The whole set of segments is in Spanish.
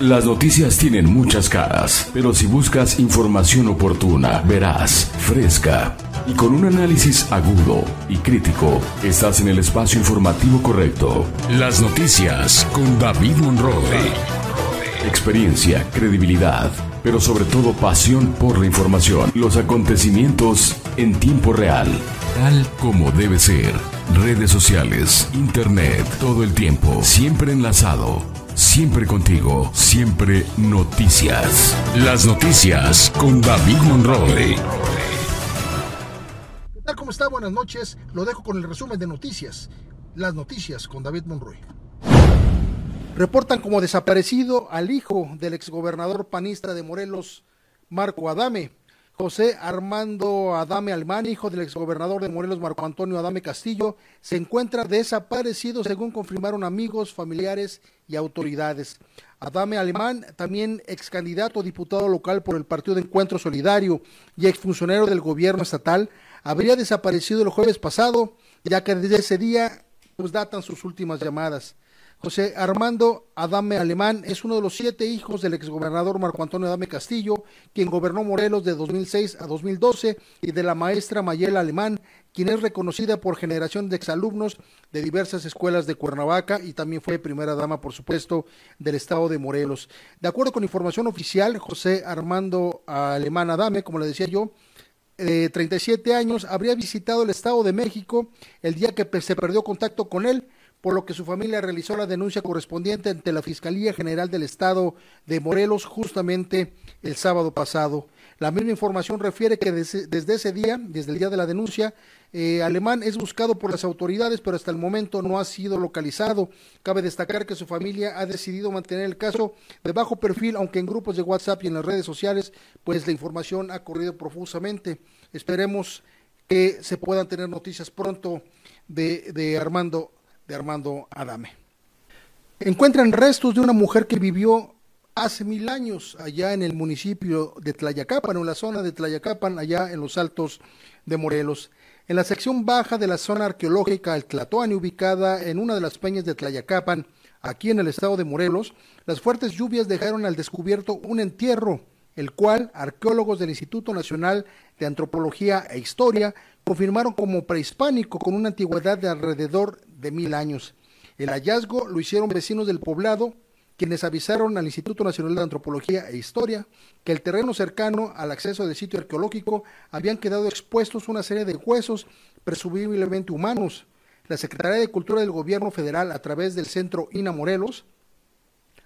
Las noticias tienen muchas caras, pero si buscas información oportuna, verás, fresca y con un análisis agudo y crítico, estás en el espacio informativo correcto. Las noticias con David Monroe. Experiencia, credibilidad, pero sobre todo pasión por la información. Los acontecimientos en tiempo real, tal como debe ser. Redes sociales, internet, todo el tiempo, siempre enlazado. Siempre contigo, siempre noticias. Las noticias con David Monroe. ¿Qué tal? ¿Cómo está? Buenas noches. Lo dejo con el resumen de noticias. Las noticias con David Monroy. Reportan como desaparecido al hijo del exgobernador panista de Morelos, Marco Adame. José Armando Adame Alemán, hijo del exgobernador de Morelos, Marco Antonio Adame Castillo, se encuentra desaparecido según confirmaron amigos, familiares y autoridades. Adame Alemán, también ex candidato a diputado local por el Partido de Encuentro Solidario y exfuncionario del gobierno estatal, habría desaparecido el jueves pasado, ya que desde ese día pues datan sus últimas llamadas. José Armando Adame Alemán es uno de los siete hijos del exgobernador Marco Antonio Adame Castillo, quien gobernó Morelos de 2006 a 2012, y de la maestra Mayela Alemán, quien es reconocida por generación de exalumnos de diversas escuelas de Cuernavaca y también fue primera dama, por supuesto, del estado de Morelos. De acuerdo con información oficial, José Armando Alemán Adame, como le decía yo, de 37 años, habría visitado el Estado de México el día que se perdió contacto con él por lo que su familia realizó la denuncia correspondiente ante la Fiscalía General del Estado de Morelos justamente el sábado pasado. La misma información refiere que desde, ese día, desde el día de la denuncia, eh, Alemán es buscado por las autoridades, pero hasta el momento no ha sido localizado. Cabe destacar que su familia ha decidido mantener el caso de bajo perfil, aunque en grupos de WhatsApp y en las redes sociales, pues la información ha corrido profusamente. Esperemos que se puedan tener noticias pronto de, de Armando de Armando Adame. Encuentran restos de una mujer que vivió hace mil años allá en el municipio de Tlayacapan, en la zona de Tlayacapan, allá en los altos de Morelos. En la sección baja de la zona arqueológica El Tlatoani, ubicada en una de las peñas de Tlayacapan, aquí en el estado de Morelos, las fuertes lluvias dejaron al descubierto un entierro, el cual arqueólogos del Instituto Nacional de Antropología e Historia confirmaron como prehispánico con una antigüedad de alrededor de mil años. El hallazgo lo hicieron vecinos del poblado, quienes avisaron al Instituto Nacional de Antropología e Historia que el terreno cercano al acceso del sitio arqueológico habían quedado expuestos una serie de huesos presumiblemente humanos. La Secretaría de Cultura del Gobierno Federal, a través del Centro INA Morelos,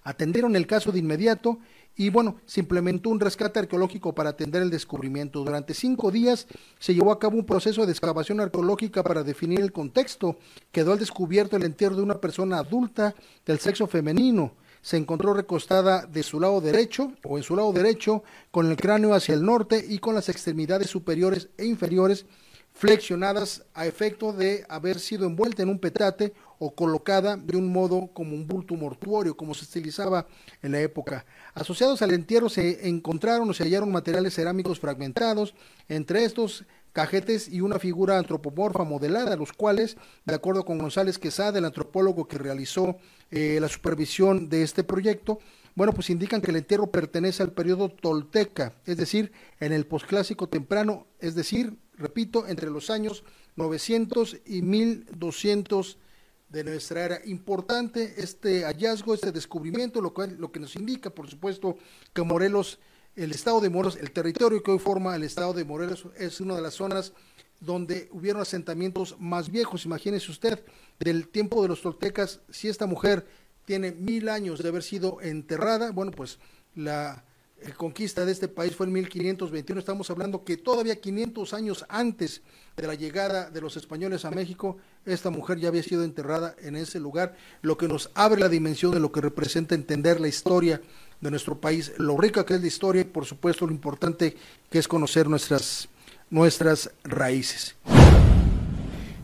atendieron el caso de inmediato y bueno, se implementó un rescate arqueológico para atender el descubrimiento. Durante cinco días se llevó a cabo un proceso de excavación arqueológica para definir el contexto. Quedó al descubierto el entierro de una persona adulta del sexo femenino. Se encontró recostada de su lado derecho o en su lado derecho con el cráneo hacia el norte y con las extremidades superiores e inferiores flexionadas a efecto de haber sido envuelta en un petate o colocada de un modo como un bulto mortuorio, como se utilizaba en la época. Asociados al entierro se encontraron o se hallaron materiales cerámicos fragmentados, entre estos cajetes y una figura antropomorfa modelada, los cuales, de acuerdo con González Quesada, el antropólogo que realizó eh, la supervisión de este proyecto, bueno, pues indican que el entierro pertenece al periodo tolteca, es decir, en el posclásico temprano, es decir, repito, entre los años 900 y 1200 de nuestra era. Importante este hallazgo, este descubrimiento, lo, cual, lo que nos indica, por supuesto, que Morelos, el estado de Morelos, el territorio que hoy forma el estado de Morelos, es una de las zonas donde hubieron asentamientos más viejos. Imagínese usted, del tiempo de los toltecas, si esta mujer tiene mil años de haber sido enterrada, bueno, pues la conquista de este país fue en 1521, estamos hablando que todavía 500 años antes de la llegada de los españoles a México, esta mujer ya había sido enterrada en ese lugar, lo que nos abre la dimensión de lo que representa entender la historia de nuestro país, lo rica que es la historia y por supuesto lo importante que es conocer nuestras, nuestras raíces.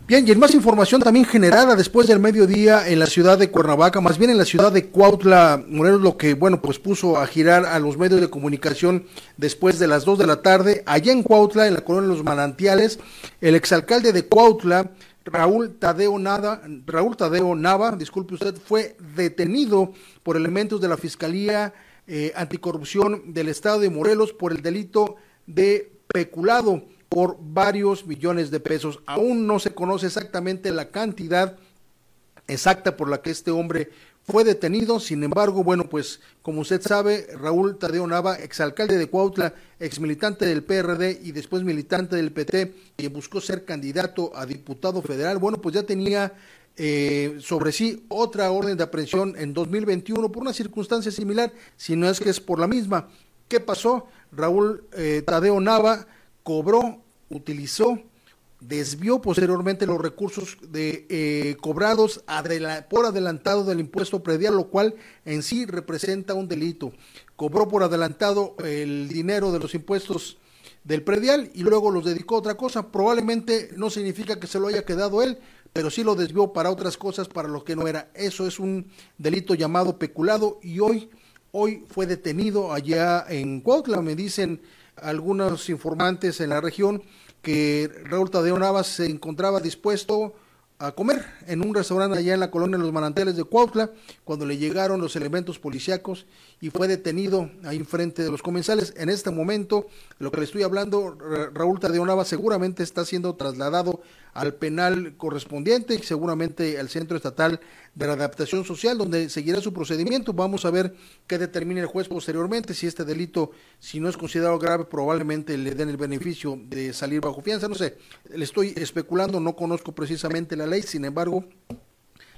Bien, y en más información también generada después del mediodía en la ciudad de Cuernavaca, más bien en la ciudad de Cuautla, Morelos, lo que, bueno, pues puso a girar a los medios de comunicación después de las 2 de la tarde, allá en Cuautla, en la colonia de los Manantiales, el exalcalde de Cuautla, Raúl Tadeo, Nada, Raúl Tadeo Nava, disculpe usted, fue detenido por elementos de la Fiscalía eh, Anticorrupción del Estado de Morelos por el delito de peculado por varios millones de pesos. Aún no se conoce exactamente la cantidad exacta por la que este hombre fue detenido, sin embargo, bueno, pues como usted sabe, Raúl Tadeo Nava, exalcalde de Cuautla, exmilitante del PRD y después militante del PT, que buscó ser candidato a diputado federal, bueno, pues ya tenía eh, sobre sí otra orden de aprehensión en 2021 por una circunstancia similar, si no es que es por la misma. ¿Qué pasó? Raúl eh, Tadeo Nava cobró, utilizó desvió posteriormente los recursos de, eh, cobrados por adelantado del impuesto predial, lo cual en sí representa un delito. Cobró por adelantado el dinero de los impuestos del predial y luego los dedicó a otra cosa. Probablemente no significa que se lo haya quedado él, pero sí lo desvió para otras cosas para lo que no era. Eso es un delito llamado peculado y hoy, hoy fue detenido allá en Cuautla, me dicen algunos informantes en la región que Raúl Tadeo Navas se encontraba dispuesto a comer en un restaurante allá en la colonia de los manantiales de Cuautla cuando le llegaron los elementos policíacos y fue detenido ahí enfrente de los comensales. En este momento, lo que le estoy hablando, Raúl Tadeo Navas seguramente está siendo trasladado al penal correspondiente y seguramente al Centro Estatal de la Adaptación Social, donde seguirá su procedimiento. Vamos a ver qué determina el juez posteriormente, si este delito, si no es considerado grave, probablemente le den el beneficio de salir bajo fianza. No sé, le estoy especulando, no conozco precisamente la ley, sin embargo,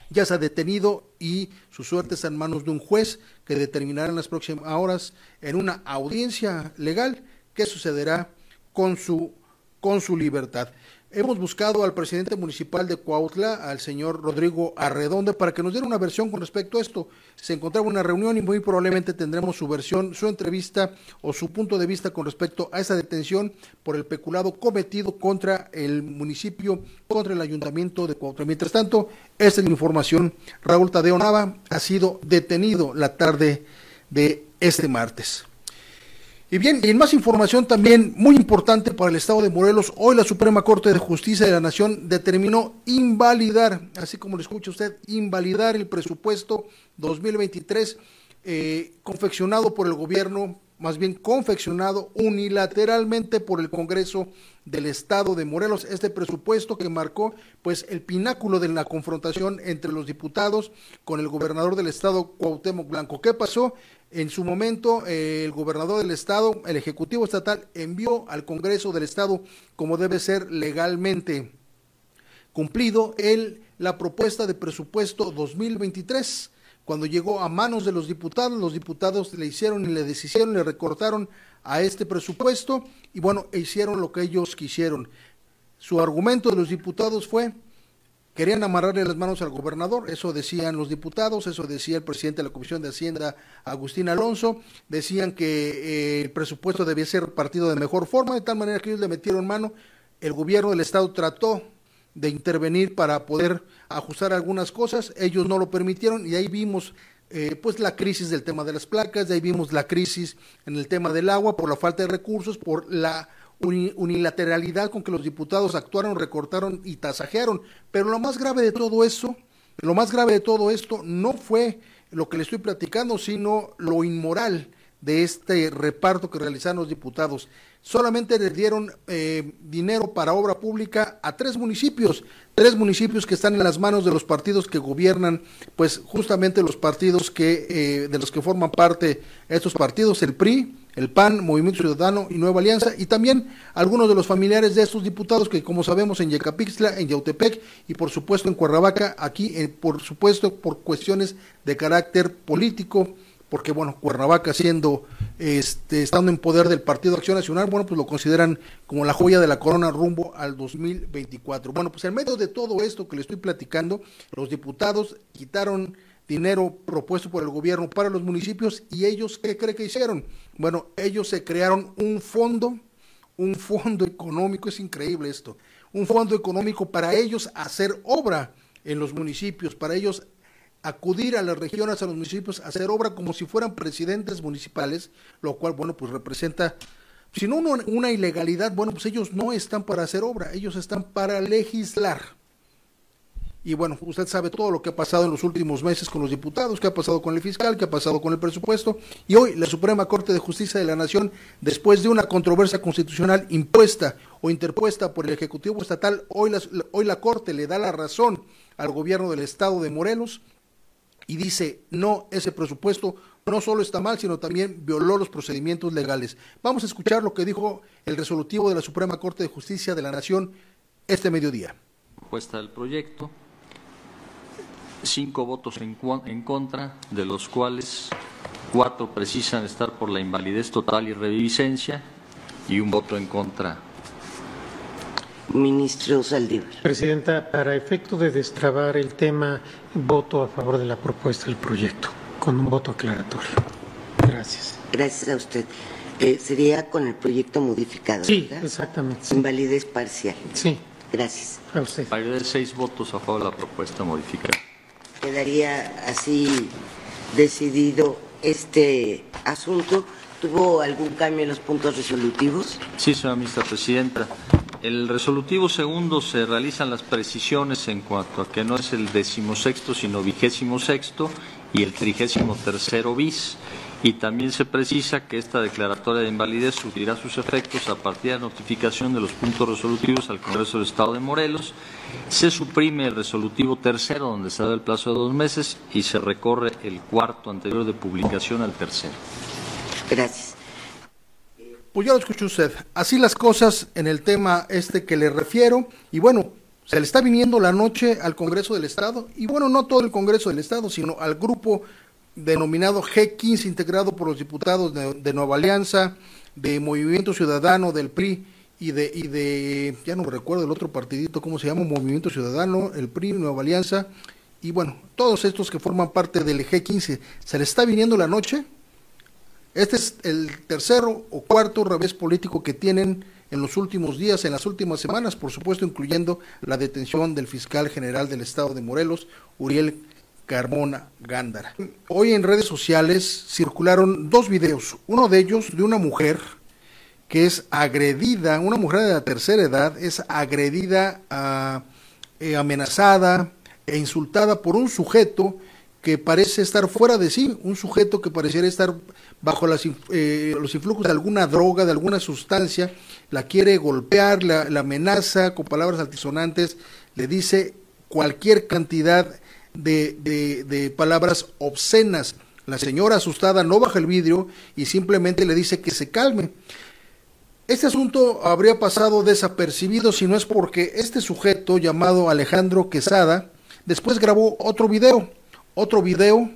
ya se ha detenido y su suerte está en manos de un juez que determinará en las próximas horas en una audiencia legal qué sucederá con su con su libertad. Hemos buscado al presidente municipal de Cuautla, al señor Rodrigo Arredonde, para que nos diera una versión con respecto a esto. Se encontraba una reunión y muy probablemente tendremos su versión, su entrevista o su punto de vista con respecto a esa detención por el peculado cometido contra el municipio, contra el ayuntamiento de Cuautla. Mientras tanto, esta es la información. Raúl Tadeo Nava ha sido detenido la tarde de este martes. Y bien, y en más información también muy importante para el Estado de Morelos, hoy la Suprema Corte de Justicia de la Nación determinó invalidar, así como lo escucha usted, invalidar el presupuesto 2023 eh, confeccionado por el gobierno, más bien confeccionado unilateralmente por el Congreso del Estado de Morelos, este presupuesto que marcó pues el pináculo de la confrontación entre los diputados con el gobernador del Estado Cuauhtémoc Blanco. ¿Qué pasó? En su momento, eh, el gobernador del estado, el Ejecutivo Estatal, envió al Congreso del Estado, como debe ser legalmente cumplido, el, la propuesta de presupuesto 2023. Cuando llegó a manos de los diputados, los diputados le hicieron y le deshicieron, le recortaron a este presupuesto y bueno, hicieron lo que ellos quisieron. Su argumento de los diputados fue Querían amarrarle las manos al gobernador, eso decían los diputados, eso decía el presidente de la Comisión de Hacienda, Agustín Alonso, decían que eh, el presupuesto debía ser repartido de mejor forma, de tal manera que ellos le metieron mano, el gobierno del Estado trató de intervenir para poder ajustar algunas cosas, ellos no lo permitieron y ahí vimos eh, pues la crisis del tema de las placas, de ahí vimos la crisis en el tema del agua por la falta de recursos, por la unilateralidad con que los diputados actuaron, recortaron y tasajearon. Pero lo más grave de todo eso, lo más grave de todo esto no fue lo que le estoy platicando, sino lo inmoral de este reparto que realizaron los diputados. Solamente les dieron eh, dinero para obra pública a tres municipios, tres municipios que están en las manos de los partidos que gobiernan, pues justamente los partidos que eh, de los que forman parte estos partidos, el PRI, el PAN, Movimiento Ciudadano y Nueva Alianza, y también algunos de los familiares de estos diputados que, como sabemos, en Yecapixtla, en Yautepec y por supuesto en Cuernavaca, aquí, eh, por supuesto, por cuestiones de carácter político, porque bueno, Cuernavaca siendo, este, estando en poder del Partido Acción Nacional, bueno, pues lo consideran como la joya de la corona rumbo al 2024. Bueno, pues en medio de todo esto que le estoy platicando, los diputados quitaron dinero propuesto por el gobierno para los municipios y ellos, ¿qué cree que hicieron? Bueno, ellos se crearon un fondo, un fondo económico, es increíble esto, un fondo económico para ellos hacer obra en los municipios, para ellos acudir a las regiones, a los municipios, a hacer obra como si fueran presidentes municipales, lo cual, bueno, pues representa, si no una, una ilegalidad, bueno, pues ellos no están para hacer obra, ellos están para legislar Y bueno, usted sabe todo lo que ha pasado en los últimos meses con los diputados, qué ha pasado con el fiscal, qué ha pasado con el presupuesto. Y hoy la Suprema Corte de Justicia de la Nación, después de una controversia constitucional impuesta o interpuesta por el Ejecutivo Estatal, hoy hoy la Corte le da la razón al gobierno del Estado de Morelos y dice, no, ese presupuesto no solo está mal, sino también violó los procedimientos legales. Vamos a escuchar lo que dijo el resolutivo de la Suprema Corte de Justicia de la Nación este mediodía. Propuesta del proyecto cinco votos en, en, contra, de los cuales cuatro precisan estar por la invalidez total y reviviscencia y un voto en contra. Ministro Saldívar. Presidenta, para efecto de destrabar el tema, voto a favor de la propuesta del proyecto, con un voto aclaratorio. Gracias. Gracias a usted. Eh, sería con el proyecto modificado. Sí, exactamente. Sí. Invalidez parcial. Sí. Gracias. A usted. de seis votos a favor de la propuesta modificada quedaría así decidido este asunto. ¿Tuvo algún cambio en los puntos resolutivos? Sí, señora ministra presidenta. El resolutivo segundo se realizan las precisiones en cuanto a que no es el decimosexto, sino vigésimo sexto y el trigésimo tercero bis y también se precisa que esta declaratoria de invalidez surtirá sus efectos a partir de la notificación de los puntos resolutivos al Congreso del Estado de Morelos. Se suprime el resolutivo tercero, donde se da el plazo de dos meses, y se recorre el cuarto anterior de publicación al tercero. Gracias. Pues ya lo escuchó usted. Así las cosas en el tema este que le refiero. Y bueno, se le está viniendo la noche al Congreso del Estado. Y bueno, no todo el Congreso del Estado, sino al grupo denominado G15, integrado por los diputados de, Nueva Alianza, de Movimiento Ciudadano, del PRI y de, y de, ya no recuerdo el otro partidito, ¿cómo se llama? Movimiento Ciudadano, el PRI, Nueva Alianza, y bueno, todos estos que forman parte del G15, ¿se le está viniendo la noche? Este es el tercero o cuarto revés político que tienen en los últimos días, en las últimas semanas, por supuesto, incluyendo la detención del fiscal general del estado de Morelos, Uriel Carmona Gándara. Hoy en redes sociales circularon dos videos, uno de ellos de una mujer que es agredida, una mujer de la tercera edad, es agredida, ah, eh, amenazada e insultada por un sujeto que parece estar fuera de sí, un sujeto que pareciera estar bajo eh, los influjos de alguna droga, de alguna sustancia, la quiere golpear, la amenaza con palabras altisonantes, le dice cualquier cantidad de, de, palabras obscenas. La señora asustada no baja el vidrio y simplemente le dice que se calme. Este asunto habría pasado desapercibido si no es porque este sujeto llamado Alejandro Quesada después grabó otro video, otro video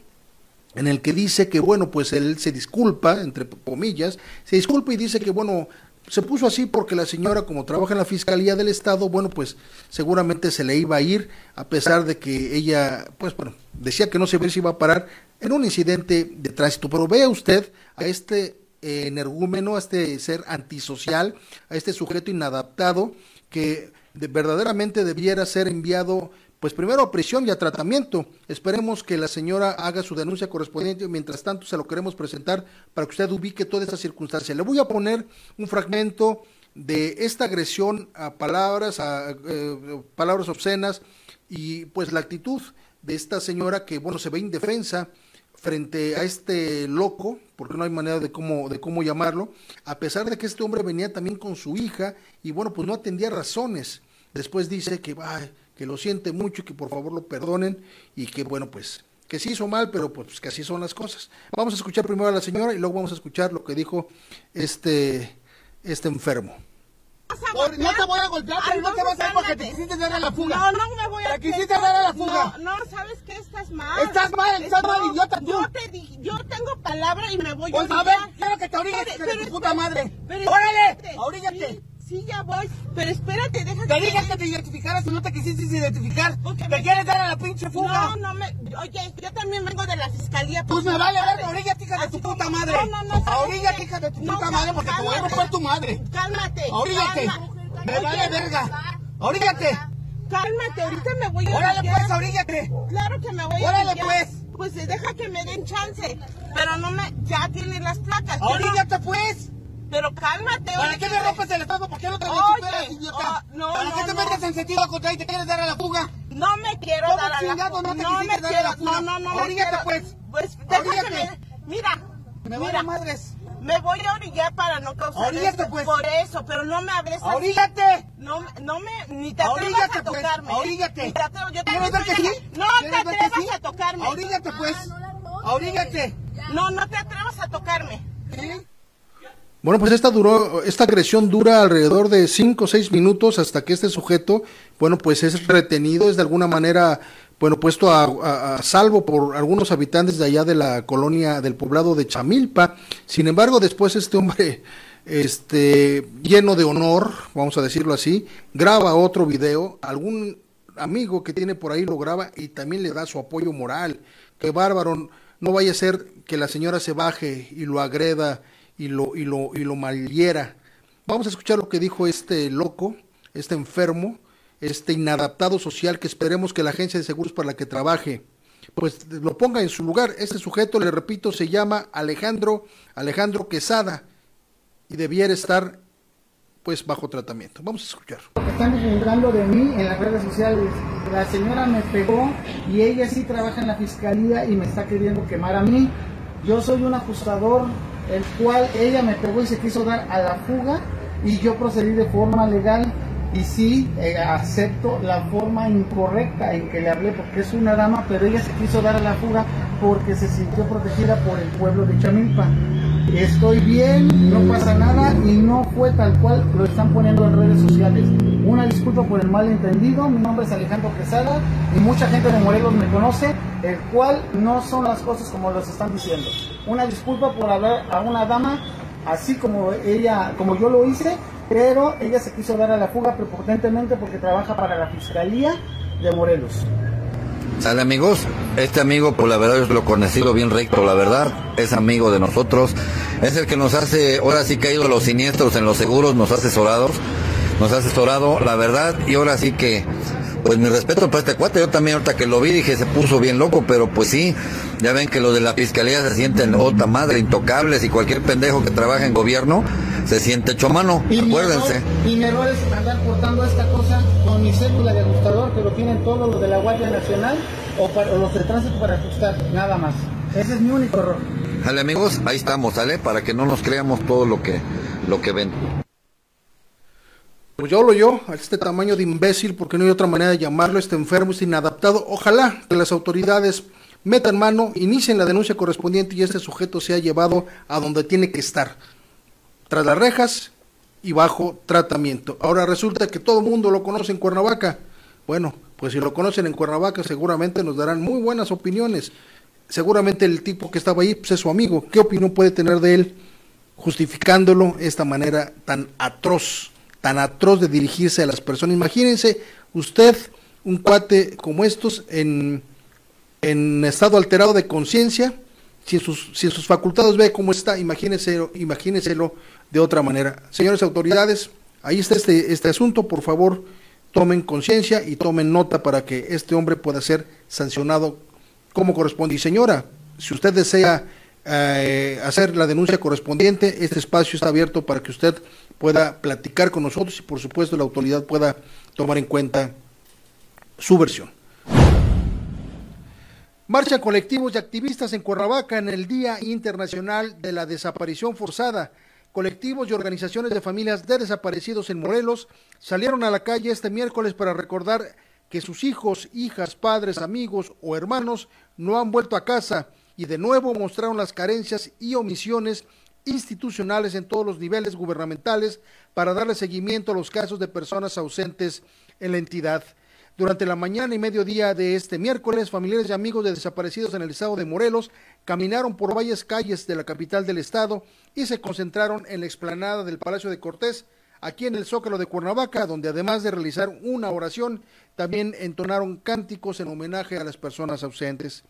en el que dice que bueno, pues él se disculpa, entre comillas, se disculpa y dice que bueno, se puso así porque la señora, como trabaja en la Fiscalía del Estado, bueno, pues seguramente se le iba a ir, a pesar de que ella, pues bueno, decía que no se si iba a parar en un incidente de tránsito. Pero vea usted a este eh, energúmeno, a este ser antisocial, a este sujeto inadaptado, que verdaderamente debiera ser enviado pues primero a prisión y a tratamiento. Esperemos que la señora haga su denuncia correspondiente. Mientras tanto, se lo queremos presentar para que usted ubique toda esta circunstancia. Le voy a poner un fragmento de esta agresión a palabras, a eh, palabras obscenas y pues la actitud de esta señora que, bueno, se ve indefensa frente a este loco, porque no hay manera de cómo, de cómo llamarlo, a pesar de que este hombre venía también con su hija y bueno, pues no atendía razones. Después dice que, ay, que lo siente mucho y que por favor lo perdonen y que bueno pues que sí hizo mal, pero pues que así son las cosas. Vamos a escuchar primero a la señora y luego vamos a escuchar lo que dijo este este enfermo. no te voy a golpear, pero no, te vas a ir porque te quisiste dar a la fuga. No, no me voy a... Te quisiste dar a la fuga. No, no, ¿sabes qué? Estás mal. Estás mal, estás mal, idiota tú. Yo te dije, yo tengo palabra y me voy pues a... Pues a ver, quiero que te orilles, de tu puta madre. ¡Órale! ¡Oríllate! Sí, ya voy. Pero espérate, déjate. Te dije que te identificaras y no te quisiste identificar. ¿Te quieres dar a la pinche fuga? No, no me. Oye, yo también vengo de la fiscalía. Pues me vale ver, orilla, hija de tu puta madre. No, no, no. Ahorilla, hija de tu puta madre, porque te voy a romper tu madre. Cálmate. Oríllate. Me vale verga. Oríllate. Cálmate, ahorita me voy a. Órale, pues, oríllate. Claro que me voy a. Órale, pues. Pues deja que me den chance. Pero no me. Ya tienes las placas. Oríllate, pues. Pero cálmate. ¿Para qué me rompes el estado? ¿Por qué no te superas, idiota? Oh, no, ¿Para qué te metes en sentido contrario y te quieres dar a la fuga? No me quiero ¿Cómo dar a la chingado no te No me dar a quiero, la fuga? no, no, no quiero. pues. Pues déjame. Mira, Me mira, vale madres. me voy a orillar para no causar Oríllate, esto. pues. Por eso, pero no me hables así. ¡Oríllate! No, no me, ni te atrevas a pues. tocarme. ¿eh? Oríllate. Ni te atrevo- yo ¿Quieres ver que sí? No te ¿Quieres ver que atrevas sí? a tocarme. Oríllate, pues. Oríllate. No, no te atrevas a tocarme. Bueno, pues esta duró, esta agresión dura alrededor de 5 o 6 minutos hasta que este sujeto, bueno, pues es retenido, es de alguna manera, bueno, puesto a, a- salvo por algunos habitantes de allá de la colonia del poblado de Chamilpa. Sin embargo, después este hombre, este, lleno de honor, vamos a decirlo así, graba otro video, algún amigo que tiene por ahí lo graba y también le da su apoyo moral. Que bárbaro, no vaya a ser que la señora se baje y lo agreda y lo, y lo, y lo malhiera. Vamos a escuchar lo que dijo este loco, este enfermo, este inadaptado social que esperemos que la agencia de seguros para la que trabaje, pues lo ponga en su lugar. Este sujeto, le repito, se llama Alejandro, Alejandro Quesada y debiera estar pues bajo tratamiento. Vamos a escuchar. Están desmembrando de mí en las redes sociales. La señora me pegó y ella sí trabaja en la fiscalía y me está queriendo quemar a mí. Yo soy un ajustador, el cual ella me pegó y se quiso dar a la fuga y yo procedí de forma legal y sí eh, acepto la forma incorrecta en que le hablé porque es una dama, pero ella se quiso dar a la fuga porque se sintió protegida por el pueblo de Chamilpa. Estoy bien, no pasa nada y no fue tal cual lo están poniendo en redes sociales. Una disculpa por el malentendido, mi nombre es Alejandro Quesada y mucha gente de Morelos me conoce, el cual no son las cosas como los están diciendo. Una disculpa por hablar a una dama así como ella, como yo lo hice, pero ella se quiso dar a la fuga prepotentemente porque trabaja para la Fiscalía de Morelos. Sale amigos, este amigo pues la verdad yo lo conocido bien recto, la verdad, es amigo de nosotros, es el que nos hace, ahora sí que ha ido a los siniestros en los seguros, nos ha asesorado, nos ha asesorado, la verdad, y ahora sí que, pues mi respeto para este cuate, yo también ahorita que lo vi dije se puso bien loco, pero pues sí, ya ven que los de la fiscalía se sienten otra madre, intocables, y cualquier pendejo que trabaja en gobierno se siente chomano, Y mi acuérdense. error- Y mi error es andar portando esta cosa mi cédula de ajustador, que lo tienen todos los de la Guardia Nacional o, para- o los de tránsito para ajustar, nada más. Ese es mi único error. Sale amigos, ahí estamos, ¿sale? Para que no nos creamos todo lo que, lo que ven. Pues yo hablo yo, a este tamaño de imbécil, porque no hay otra manera de llamarlo, este enfermo, este inadaptado. Ojalá que las autoridades metan mano, inicien la denuncia correspondiente y este sujeto sea llevado a donde tiene que estar, tras las rejas y bajo tratamiento. Ahora resulta que todo el mundo lo conoce en Cuernavaca. Bueno, pues si lo conocen en Cuernavaca seguramente nos darán muy buenas opiniones. Seguramente el tipo que estaba ahí pues, es su amigo. ¿Qué opinión puede tener de él justificándolo esta manera tan atroz, tan atroz de dirigirse a las personas? Imagínense usted un cuate como estos en, en estado alterado de conciencia, si, en sus, si sus facultades ve cómo está, imagínenselo, imagínenselo de otra manera. Señores autoridades, ahí está este, este asunto, por favor, tomen conciencia y tomen nota para que este hombre pueda ser sancionado como corresponde. Y señora, si usted desea eh, hacer la denuncia correspondiente, este espacio está abierto para que usted pueda platicar con nosotros y por supuesto la autoridad pueda tomar en cuenta su versión. Marcha colectivos y activistas en Cuernavaca en el Día Internacional de la Desaparición Forzada. Colectivos y organizaciones de familias de desaparecidos en Morelos salieron a la calle este miércoles para recordar que sus hijos, hijas, padres, amigos o hermanos no han vuelto a casa y de nuevo mostraron las carencias y omisiones institucionales en todos los niveles gubernamentales para darle seguimiento a los casos de personas ausentes en la entidad. Durante la mañana y mediodía de este miércoles, familiares y amigos de desaparecidos en el estado de Morelos caminaron por varias calles de la capital del estado y se concentraron en la explanada del Palacio de Cortés, aquí en el Zócalo de Cuernavaca, donde además de realizar una oración, también entonaron cánticos en homenaje a las personas ausentes.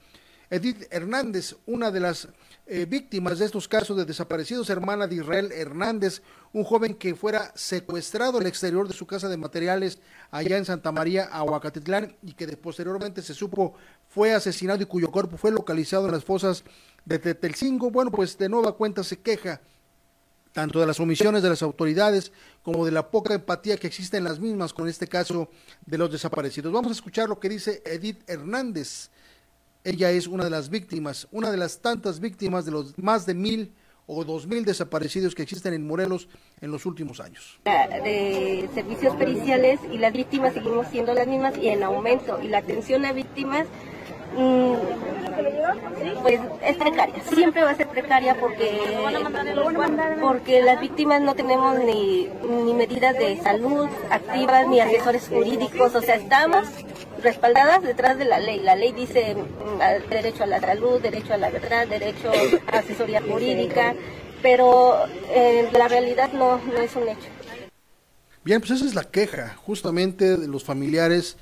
Edith Hernández, una de las eh, víctimas de estos casos de desaparecidos, hermana de Israel Hernández, un joven que fuera secuestrado al exterior de su casa de materiales allá en Santa María, Aguacatitlán, y que de, posteriormente se supo fue asesinado y cuyo cuerpo fue localizado en las fosas de Tetelcingo. Bueno, pues de nueva cuenta se queja tanto de las omisiones de las autoridades como de la poca empatía que existe en las mismas con este caso de los desaparecidos. Vamos a escuchar lo que dice Edith Hernández. Ella es una de las víctimas, una de las tantas víctimas de los más de mil o dos mil desaparecidos que existen en Morelos en los últimos años. De servicios periciales y las víctimas seguimos siendo las mismas y en aumento. Y la atención a víctimas Mm, pues es precaria, siempre va a ser precaria porque, porque las víctimas no tenemos ni, ni medidas de salud activas ni asesores jurídicos, o sea, estamos respaldadas detrás de la ley. La ley dice mm, derecho a la salud, derecho a la verdad, derecho a asesoría jurídica, pero eh, la realidad no, no es un hecho. Bien, pues esa es la queja justamente de los familiares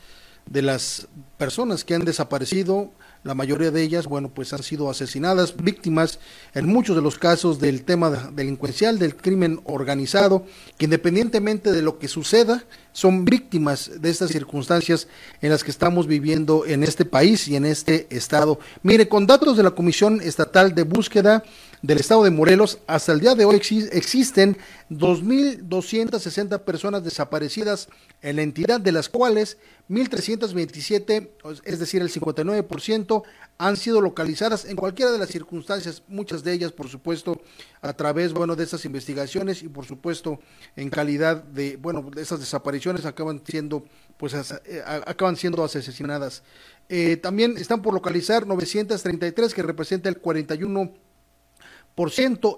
de las personas que han desaparecido, la mayoría de ellas, bueno, pues han sido asesinadas, víctimas en muchos de los casos del tema delincuencial, del crimen organizado, que independientemente de lo que suceda, son víctimas de estas circunstancias en las que estamos viviendo en este país y en este estado. Mire, con datos de la Comisión Estatal de Búsqueda, del estado de Morelos, hasta el día de hoy existen 2.260 personas desaparecidas en la entidad, de las cuales 1.327, es decir, el 59%, han sido localizadas en cualquiera de las circunstancias, muchas de ellas, por supuesto, a través, bueno, de estas investigaciones y, por supuesto, en calidad de, bueno, de esas desapariciones acaban siendo, pues, eh, acaban siendo asesinadas. Eh, también están por localizar 933, que representa el 41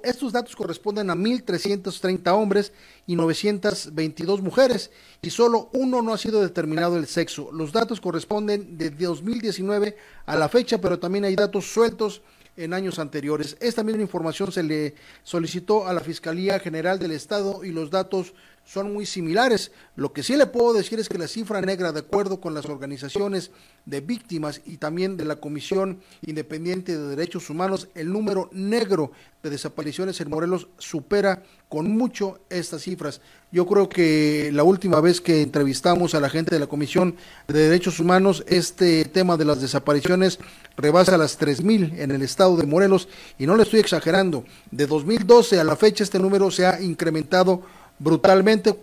estos datos corresponden a 1.330 hombres y 922 mujeres y solo uno no ha sido determinado el sexo. Los datos corresponden de 2019 a la fecha, pero también hay datos sueltos en años anteriores. Esta misma información se le solicitó a la Fiscalía General del Estado y los datos son muy similares. Lo que sí le puedo decir es que la cifra negra, de acuerdo con las organizaciones de víctimas y también de la Comisión Independiente de Derechos Humanos, el número negro de desapariciones en Morelos supera con mucho estas cifras. Yo creo que la última vez que entrevistamos a la gente de la Comisión de Derechos Humanos, este tema de las desapariciones rebasa las 3.000 en el estado de Morelos y no le estoy exagerando. De 2012 a la fecha este número se ha incrementado brutalmente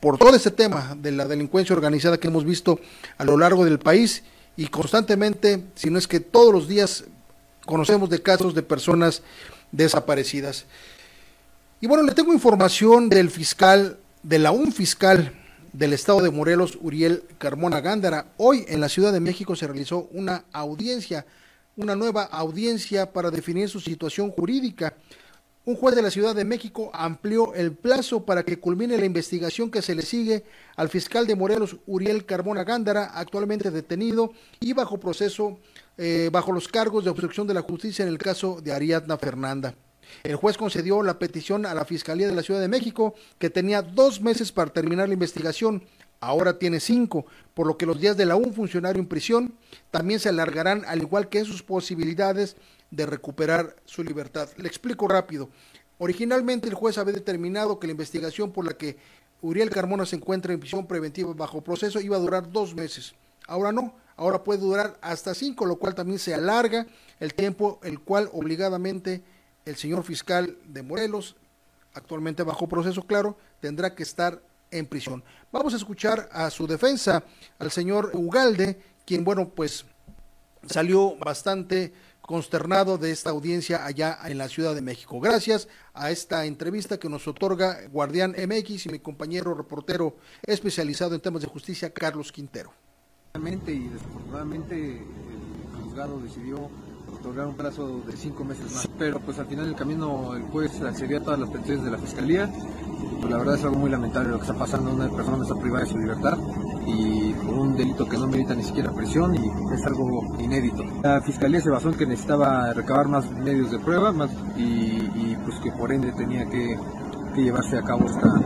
por todo ese tema de la delincuencia organizada que hemos visto a lo largo del país y constantemente, si no es que todos los días conocemos de casos de personas desaparecidas. Y bueno, le tengo información del fiscal, de la un fiscal del estado de Morelos, Uriel Carmona Gándara. Hoy en la Ciudad de México se realizó una audiencia, una nueva audiencia para definir su situación jurídica un juez de la Ciudad de México amplió el plazo para que culmine la investigación que se le sigue al fiscal de Morelos, Uriel Carbona Gándara, actualmente detenido y bajo proceso, eh, bajo los cargos de obstrucción de la justicia en el caso de Ariadna Fernanda. El juez concedió la petición a la Fiscalía de la Ciudad de México, que tenía dos meses para terminar la investigación, ahora tiene cinco, por lo que los días de la un funcionario en prisión también se alargarán, al igual que sus posibilidades de recuperar su libertad. Le explico rápido. Originalmente el juez había determinado que la investigación por la que Uriel Carmona se encuentra en prisión preventiva bajo proceso iba a durar dos meses. Ahora no, ahora puede durar hasta cinco, lo cual también se alarga el tiempo, el cual obligadamente el señor fiscal de Morelos, actualmente bajo proceso, claro, tendrá que estar en prisión. Vamos a escuchar a su defensa, al señor Ugalde, quien, bueno, pues salió bastante consternado de esta audiencia allá en la Ciudad de México. Gracias a esta entrevista que nos otorga Guardián MX y mi compañero reportero especializado en temas de justicia, Carlos Quintero. Y desafortunadamente el juzgado decidió otorgar un plazo de cinco meses más. Pero pues al final del camino el juez accedió a todas las peticiones de la fiscalía. Pues la verdad es algo muy lamentable lo que está pasando. Una persona está privada de su libertad y por un delito que no merita ni siquiera presión y es algo inédito. La fiscalía se basó en que necesitaba recabar más medios de prueba más y, pues que por ende tenía que, llevarse a cabo esta,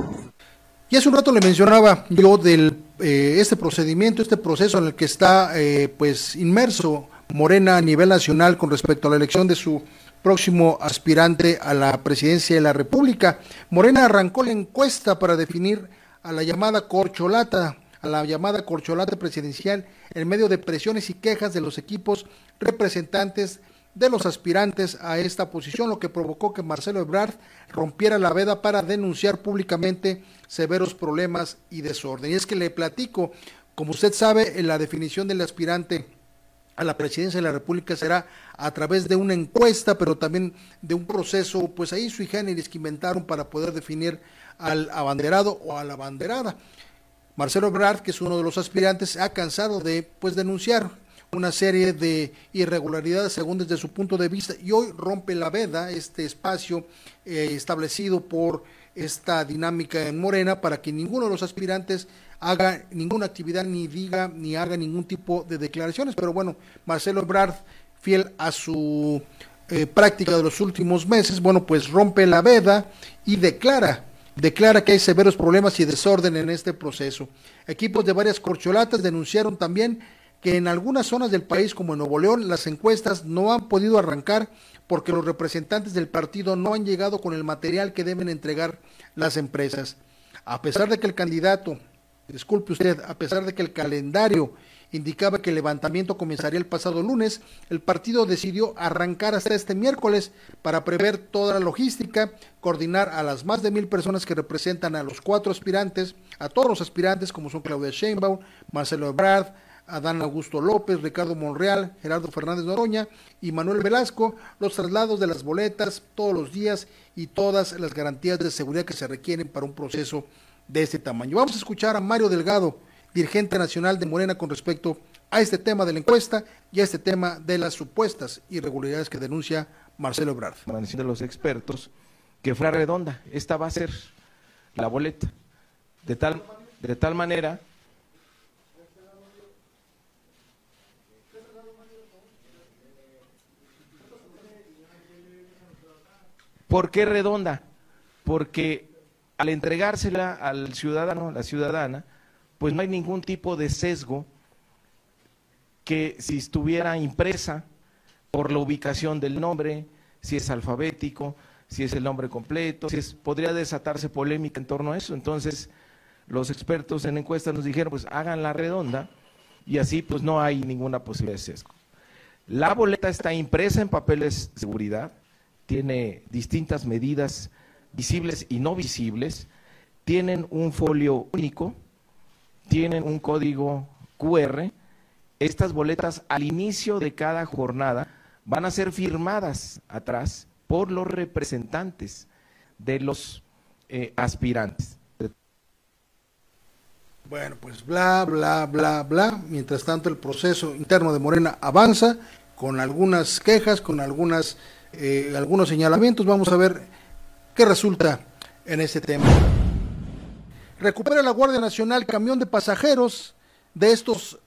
y hace un rato le mencionaba yo del eh, este procedimiento, este proceso en el que está eh, pues inmerso Morena a nivel nacional con respecto a la elección de su próximo aspirante a la presidencia de la República. Morena arrancó la encuesta para definir a la llamada corcholata, a la llamada corcholata presidencial en medio de presiones y quejas de los equipos representantes de los aspirantes a esta posición, lo que provocó que Marcelo Ebrard rompiera la veda para denunciar públicamente severos problemas y desorden. Y es que le platico, como usted sabe, la definición del aspirante a la presidencia de la República será a través de una encuesta, pero también de un proceso, pues ahí sui generis que inventaron para poder definir al abanderado o a la abanderada. Marcelo Ebrard, que es uno de los aspirantes, ha cansado de pues denunciar una serie de irregularidades según desde su punto de vista y hoy rompe la veda este espacio eh, establecido por esta dinámica en Morena para que ninguno de los aspirantes haga ninguna actividad ni diga ni haga ningún tipo de declaraciones. Pero bueno, Marcelo Ebrard, fiel a su eh, práctica de los últimos meses, bueno, pues rompe la veda y declara declara que hay severos problemas y desorden en este proceso. Equipos de varias corcholatas denunciaron también que en algunas zonas del país, como en Nuevo León, las encuestas no han podido arrancar porque los representantes del partido no han llegado con el material que deben entregar las empresas. A pesar de que el candidato, disculpe usted, a pesar de que el calendario indicaba que el levantamiento comenzaría el pasado lunes, el partido decidió arrancar hasta este miércoles para prever toda la logística, coordinar a las más de mil personas que representan a los cuatro aspirantes, a todos los aspirantes como son Claudia Sheinbaum, Marcelo Ebrard, Adán Augusto López, Ricardo Monreal, Gerardo Fernández Noroña y Manuel Velasco, los traslados de las boletas todos los días y todas las garantías de seguridad que se requieren para un proceso de este tamaño. Vamos a escuchar a Mario Delgado, dirigente nacional de Morena, con respecto a este tema de la encuesta y a este tema de las supuestas irregularidades que denuncia Marcelo Ebrard. de los expertos que fuera redonda. Esta va a ser la boleta. De tal, de tal manera ¿Por qué redonda? Porque al entregársela al ciudadano, la ciudadana, pues no hay ningún tipo de sesgo que si estuviera impresa por la ubicación del nombre, si es alfabético, si es el nombre completo, si podría desatarse polémica en torno a eso. Entonces, los expertos en encuestas nos dijeron, pues hagan la redonda y así pues no hay ninguna posibilidad de sesgo. La boleta está impresa en papeles de seguridad, tiene distintas medidas visibles y no visibles, tienen un folio único, tienen un código QR. Estas boletas al inicio de cada jornada van a ser firmadas atrás por los representantes de los eh, aspirantes. Bueno, pues bla, bla, bla, bla. Mientras tanto, el proceso interno de Morena avanza con algunas quejas, con algunas eh, algunos señalamientos. Vamos a ver qué resulta en este tema. Recupera la Guardia Nacional camión de pasajeros de estos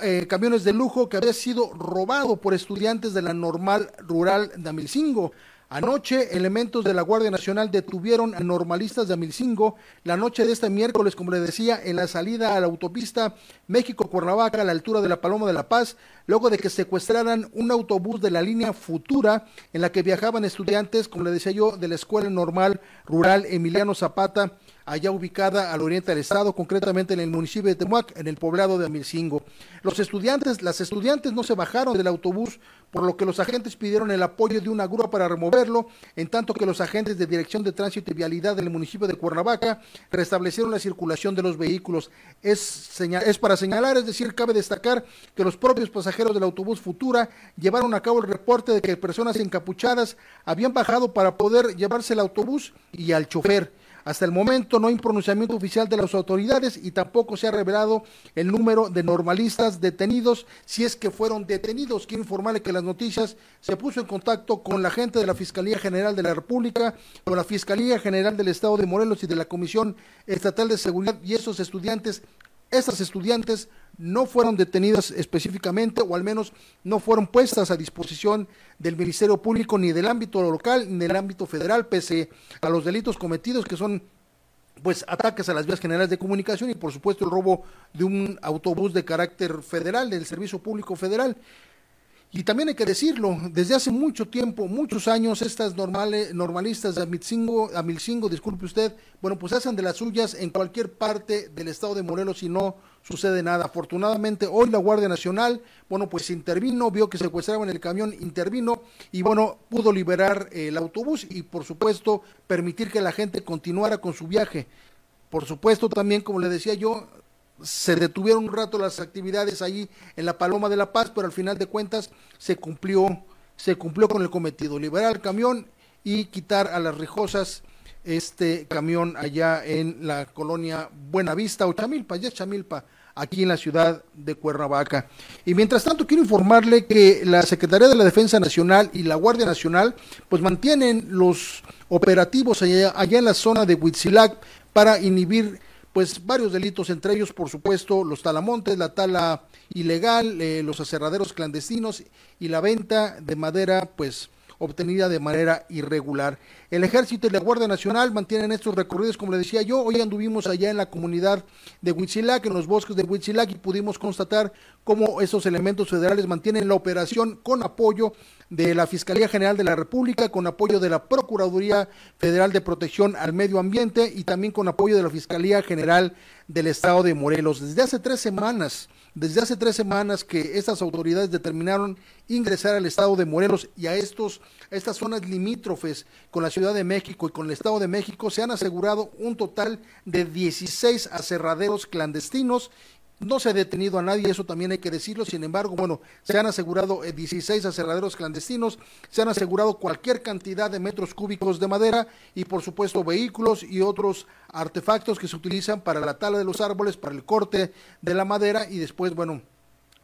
eh, camiones de lujo que había sido robado por estudiantes de la normal rural de Amilcingo. Anoche, elementos de la Guardia Nacional detuvieron a normalistas de Amilcingo la noche de este miércoles, como le decía, en la salida a la autopista México-Cuernavaca a la altura de la Paloma de la Paz, luego de que secuestraran un autobús de la línea Futura en la que viajaban estudiantes, como le decía yo, de la Escuela Normal Rural Emiliano Zapata allá ubicada al oriente del estado, concretamente en el municipio de Temuac, en el poblado de Amilcingo. Los estudiantes, las estudiantes no se bajaron del autobús, por lo que los agentes pidieron el apoyo de una grúa para removerlo, en tanto que los agentes de Dirección de Tránsito y Vialidad del municipio de Cuernavaca restablecieron la circulación de los vehículos. Es, es para señalar, es decir, cabe destacar que los propios pasajeros del autobús Futura llevaron a cabo el reporte de que personas encapuchadas habían bajado para poder llevarse el autobús y al chofer. Hasta el momento no hay pronunciamiento oficial de las autoridades y tampoco se ha revelado el número de normalistas detenidos, si es que fueron detenidos. Quiero informarle que las noticias se puso en contacto con la gente de la Fiscalía General de la República, con la Fiscalía General del Estado de Morelos y de la Comisión Estatal de Seguridad y esos estudiantes estas estudiantes no fueron detenidas específicamente o al menos no fueron puestas a disposición del Ministerio Público ni del ámbito local ni del ámbito federal, pese a los delitos cometidos que son pues ataques a las vías generales de comunicación y por supuesto el robo de un autobús de carácter federal del Servicio Público Federal. Y también hay que decirlo, desde hace mucho tiempo, muchos años, estas normales, normalistas de Amilcingo, Amilcingo, disculpe usted, bueno, pues hacen de las suyas en cualquier parte del estado de Morelos y no sucede nada. Afortunadamente, hoy la Guardia Nacional, bueno, pues intervino, vio que secuestraban el camión, intervino y bueno, pudo liberar el autobús y por supuesto permitir que la gente continuara con su viaje. Por supuesto también, como le decía yo, se detuvieron un rato las actividades ahí en la Paloma de la Paz, pero al final de cuentas se cumplió, se cumplió con el cometido, liberar el camión y quitar a las rijosas este camión allá en la colonia Buenavista o Chamilpa, ya Chamilpa, aquí en la ciudad de Cuernavaca. Y mientras tanto quiero informarle que la Secretaría de la Defensa Nacional y la Guardia Nacional pues mantienen los operativos allá, allá en la zona de Huitzilac para inhibir pues varios delitos, entre ellos, por supuesto, los talamontes, la tala ilegal, eh, los aserraderos clandestinos y la venta de madera, pues obtenida de manera irregular. El Ejército y la Guardia Nacional mantienen estos recorridos, como le decía yo, hoy anduvimos allá en la comunidad de Huitzilac, en los bosques de Huitzilac, y pudimos constatar cómo esos elementos federales mantienen la operación con apoyo de la Fiscalía General de la República, con apoyo de la Procuraduría Federal de Protección al Medio Ambiente y también con apoyo de la Fiscalía General del Estado de Morelos. Desde hace tres semanas, desde hace tres semanas que estas autoridades determinaron ingresar al Estado de Morelos y a estos, a estas zonas limítrofes con la Ciudad de México y con el Estado de México, se han asegurado un total de 16 aserraderos clandestinos no se ha detenido a nadie, eso también hay que decirlo. Sin embargo, bueno, se han asegurado 16 eh, aserraderos clandestinos, se han asegurado cualquier cantidad de metros cúbicos de madera y, por supuesto, vehículos y otros artefactos que se utilizan para la tala de los árboles, para el corte de la madera y después, bueno,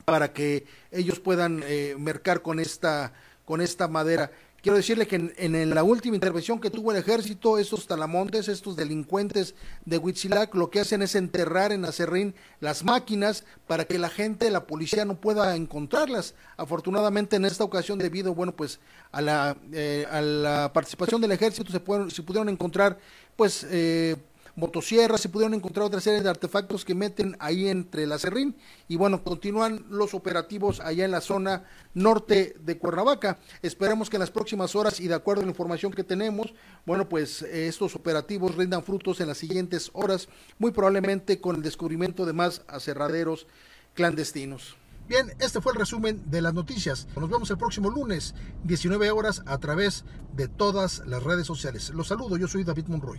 para que ellos puedan eh, mercar con esta, con esta madera. Quiero decirle que en, la última intervención que tuvo el ejército, estos talamontes, estos delincuentes de Huitzilac, lo que hacen es enterrar en Acerrín las máquinas para que la gente, la policía no pueda encontrarlas. Afortunadamente en esta ocasión, debido, bueno, pues a la, eh, a la participación del ejército, se, se pudieron encontrar, pues, eh, motosierras, se pudieron encontrar otra serie de artefactos que meten ahí entre la serrín y bueno, continúan los operativos allá en la zona norte de Cuernavaca. Esperamos que en las próximas horas y de acuerdo a la información que tenemos, bueno, pues eh, estos operativos rindan frutos en las siguientes horas, muy probablemente con el descubrimiento de más aserraderos clandestinos. Bien, este fue el resumen de las noticias. Nos vemos el próximo lunes, 19 horas, a través de todas las redes sociales. Los saludo, yo soy David Monroy.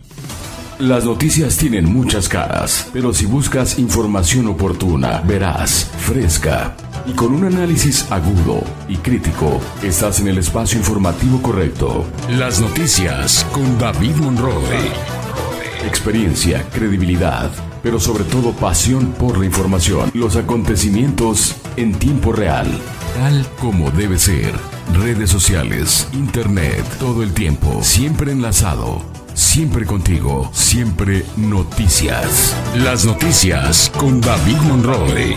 Las noticias tienen muchas caras, pero si buscas información oportuna, verás, fresca y con un análisis agudo y crítico, estás en el espacio informativo correcto. Las noticias con David Monroy. Experiencia, credibilidad pero sobre todo pasión por la información, los acontecimientos en tiempo real, tal como debe ser. Redes sociales, internet, todo el tiempo, siempre enlazado, siempre contigo, siempre noticias. Las noticias con David Monroe.